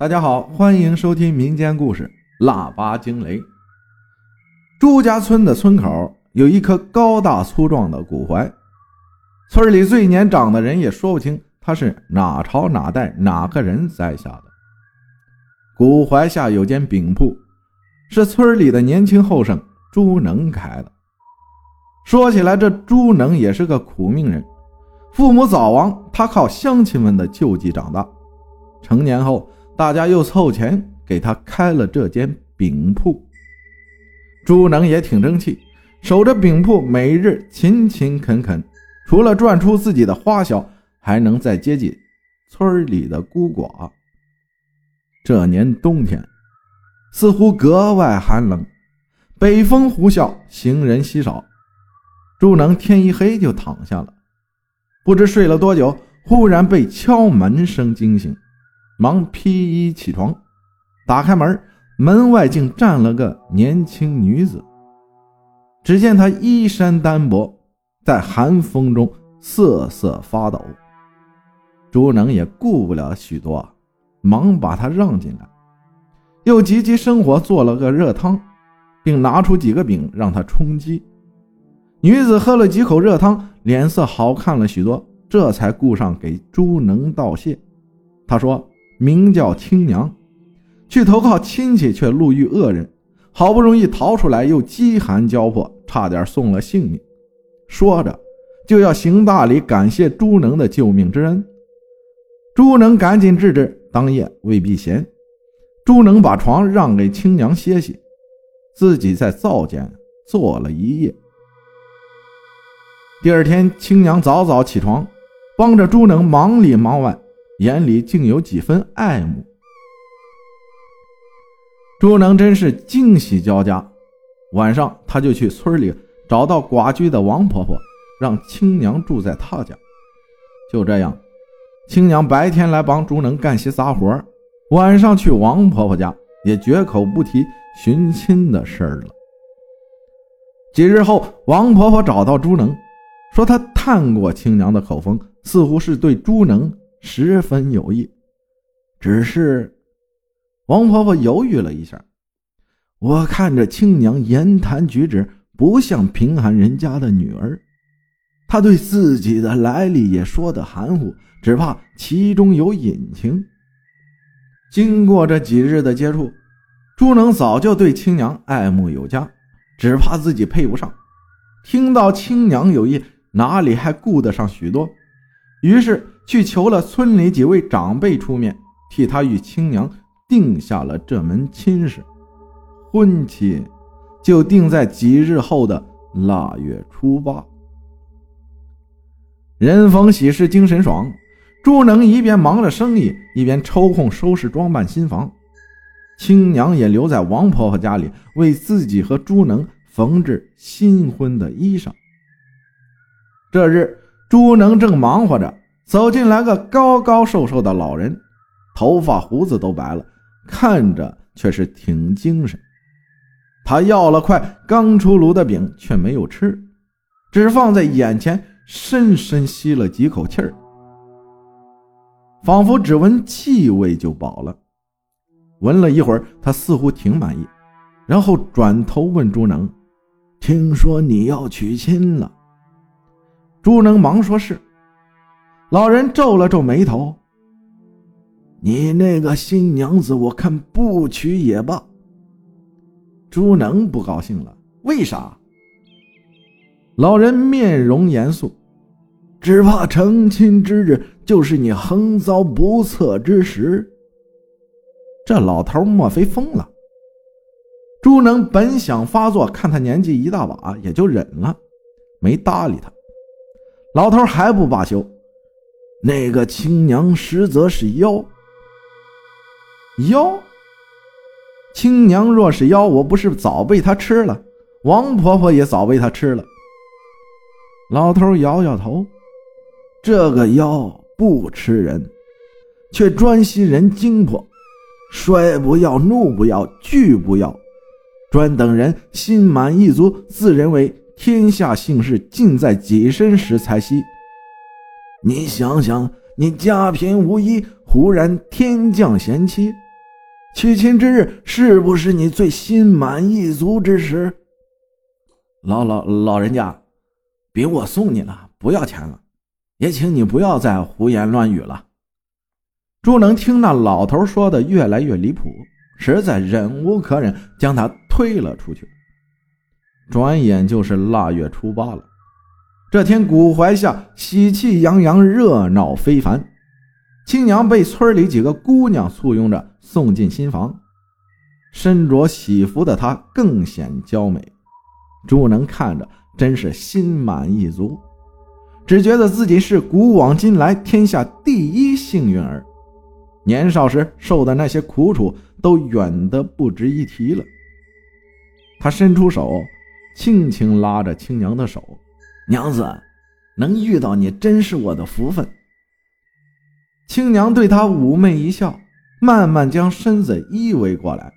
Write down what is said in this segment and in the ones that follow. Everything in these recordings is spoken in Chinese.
大家好，欢迎收听民间故事《腊八惊雷》。朱家村的村口有一棵高大粗壮的古槐，村里最年长的人也说不清他是哪朝哪代哪个人栽下的。古槐下有间饼铺，是村里的年轻后生朱能开的。说起来，这朱能也是个苦命人，父母早亡，他靠乡亲们的救济长大。成年后，大家又凑钱给他开了这间饼铺。朱能也挺争气，守着饼铺，每日勤勤恳恳，除了赚出自己的花销，还能再接济村里的孤寡。这年冬天似乎格外寒冷，北风呼啸，行人稀少。朱能天一黑就躺下了，不知睡了多久，忽然被敲门声惊醒。忙披衣起床，打开门，门外竟站了个年轻女子。只见她衣衫单薄，在寒风中瑟瑟发抖。朱能也顾不了许多，忙把她让进来，又急急生火做了个热汤，并拿出几个饼让她充饥。女子喝了几口热汤，脸色好看了许多，这才顾上给朱能道谢。她说。名叫青娘，去投靠亲戚，却路遇恶人，好不容易逃出来，又饥寒交迫，差点送了性命。说着，就要行大礼感谢朱能的救命之恩。朱能赶紧制止，当夜未必闲。朱能把床让给青娘歇息，自己在灶间坐了一夜。第二天，青娘早早起床，帮着朱能忙里忙外。眼里竟有几分爱慕，朱能真是惊喜交加。晚上，他就去村里找到寡居的王婆婆，让青娘住在他家。就这样，青娘白天来帮朱能干些杂活，晚上去王婆婆家，也绝口不提寻亲的事儿了。几日后，王婆婆找到朱能，说她探过青娘的口风，似乎是对朱能。十分有意，只是王婆婆犹豫了一下。我看着青娘言谈举止不像贫寒人家的女儿，她对自己的来历也说的含糊，只怕其中有隐情。经过这几日的接触，朱能早就对青娘爱慕有加，只怕自己配不上。听到青娘有意，哪里还顾得上许多？于是去求了村里几位长辈出面，替他与青娘定下了这门亲事。婚期就定在几日后的腊月初八。人逢喜事精神爽，朱能一边忙着生意，一边抽空收拾装扮新房。青娘也留在王婆婆家里，为自己和朱能缝制新婚的衣裳。这日。朱能正忙活着，走进来个高高瘦瘦的老人，头发胡子都白了，看着却是挺精神。他要了块刚出炉的饼，却没有吃，只放在眼前，深深吸了几口气儿，仿佛只闻气味就饱了。闻了一会儿，他似乎挺满意，然后转头问朱能：“听说你要娶亲了？”朱能忙说：“是。”老人皱了皱眉头：“你那个新娘子，我看不娶也罢。”朱能不高兴了：“为啥？”老人面容严肃：“只怕成亲之日就是你横遭不测之时。”这老头莫非疯了？朱能本想发作，看他年纪一大把，也就忍了，没搭理他。老头还不罢休，那个青娘实则是妖。妖，青娘若是妖，我不是早被她吃了？王婆婆也早被她吃了。老头摇摇头，这个妖不吃人，却专吸人精魄，衰不要，怒不要，惧不要，专等人心满意足，自认为。天下幸事尽在己身时才吸。你想想，你家贫无依，忽然天降贤妻，娶亲之日是不是你最心满意足之时？老老老人家，饼我送你了，不要钱了，也请你不要再胡言乱语了。朱能听那老头说的越来越离谱，实在忍无可忍，将他推了出去。转眼就是腊月初八了。这天，古槐下喜气洋洋，热闹非凡。青娘被村里几个姑娘簇拥着送进新房，身着喜服的她更显娇美。朱能看着，真是心满意足，只觉得自己是古往今来天下第一幸运儿。年少时受的那些苦楚，都远得不值一提了。他伸出手，轻轻拉着青娘的手。娘子，能遇到你真是我的福分。青娘对他妩媚一笑，慢慢将身子依偎过来。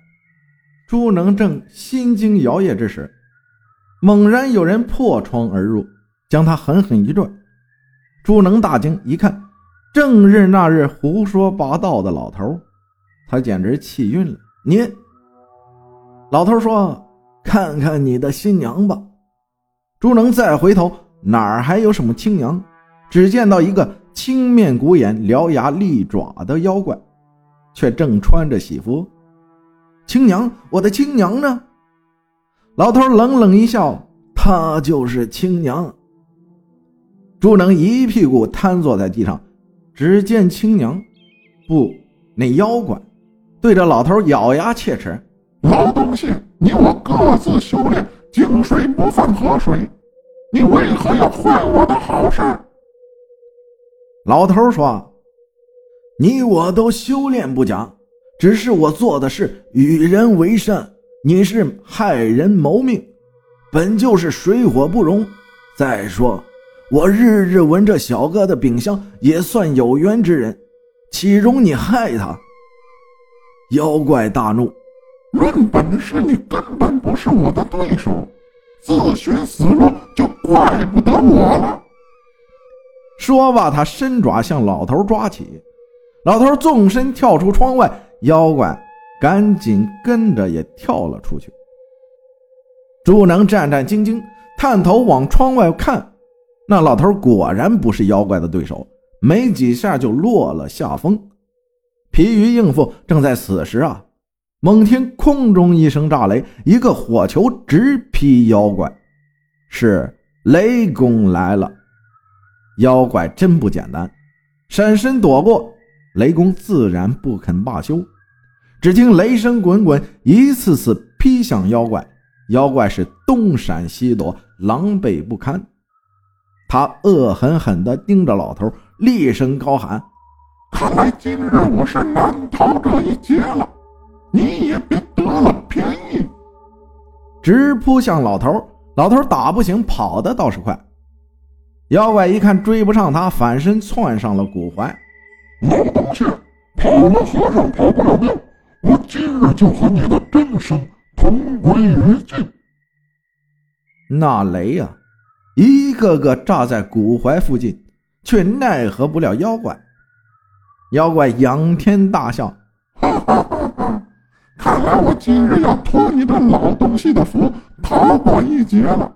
朱能正心惊摇曳之时，猛然有人破窗而入，将他狠狠一拽。朱能大惊，一看，正是那日胡说八道的老头。他简直气晕了。你，老头说：“看看你的新娘吧。”朱能再回头，哪儿还有什么青娘？只见到一个青面古眼、獠牙利爪的妖怪，却正穿着喜服。青娘，我的青娘呢？老头冷冷一笑：“她就是青娘。”朱能一屁股瘫坐在地上，只见青娘，不，那妖怪，对着老头咬牙切齿：“老东西，你我各自修炼。”井水不犯河水，你为何要坏我的好事？老头说：“你我都修炼不假，只是我做的是与人为善，你是害人谋命，本就是水火不容。再说，我日日闻着小哥的饼香，也算有缘之人，岂容你害他？”妖怪大怒。论本事，你根本不是我的对手，自寻死路就怪不得我了。说罢，他伸爪向老头抓起，老头纵身跳出窗外，妖怪赶紧跟着也跳了出去。朱能战战兢兢，探头往窗外看，那老头果然不是妖怪的对手，没几下就落了下风。疲于应付，正在此时啊。猛听空中一声炸雷，一个火球直劈妖怪，是雷公来了。妖怪真不简单，闪身躲过，雷公自然不肯罢休。只听雷声滚滚，一次次劈向妖怪，妖怪是东闪西躲，狼狈不堪。他恶狠狠地盯着老头，厉声高喊：“看来今日我是难逃这一劫了。”你也别得了便宜，直扑向老头。老头打不醒，跑的倒是快。妖怪一看追不上他，反身窜上了古槐。老东西，跑了和尚跑不了庙，我今日就和你的真身同归于尽。那雷呀，一个个炸在古槐附近，却奈何不了妖怪。妖怪仰天大笑，哈哈！看来我今日要托你这老东西的福，逃过一劫了。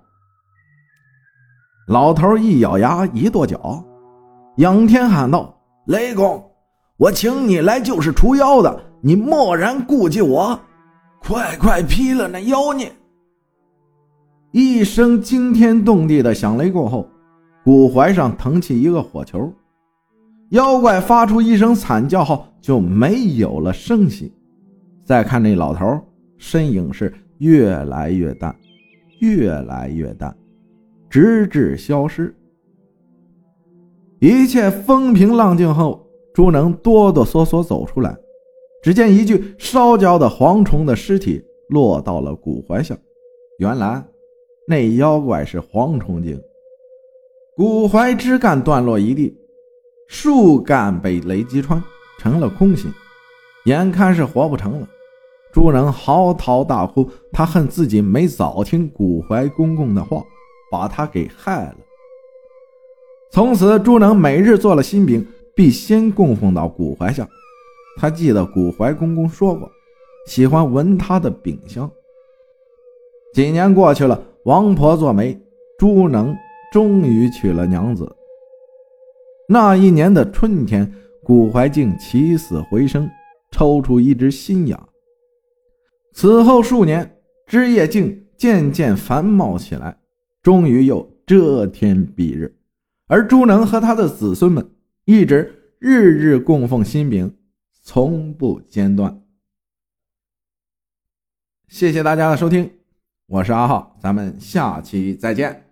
老头一咬牙，一跺脚，仰天喊道：“雷公，我请你来就是除妖的，你莫然顾忌我，快快劈了那妖孽！”一声惊天动地的响雷过后，骨怀上腾起一个火球，妖怪发出一声惨叫后，就没有了声息。再看那老头，身影是越来越淡，越来越淡，直至消失。一切风平浪静后，朱能哆哆嗦嗦走出来，只见一具烧焦的蝗虫的尸体落到了古槐下。原来那妖怪是蝗虫精，古槐枝干断落一地，树干被雷击穿，成了空心，眼看是活不成了。朱能嚎啕大哭，他恨自己没早听古槐公公的话，把他给害了。从此，朱能每日做了新饼，必先供奉到古槐下。他记得古槐公公说过，喜欢闻他的饼香。几年过去了，王婆做媒，朱能终于娶了娘子。那一年的春天，古怀竟起死回生，抽出一只新芽。此后数年，枝叶竟渐渐繁茂起来，终于又遮天蔽日。而朱能和他的子孙们一直日日供奉新饼，从不间断。谢谢大家的收听。我是阿浩，咱们下期再见。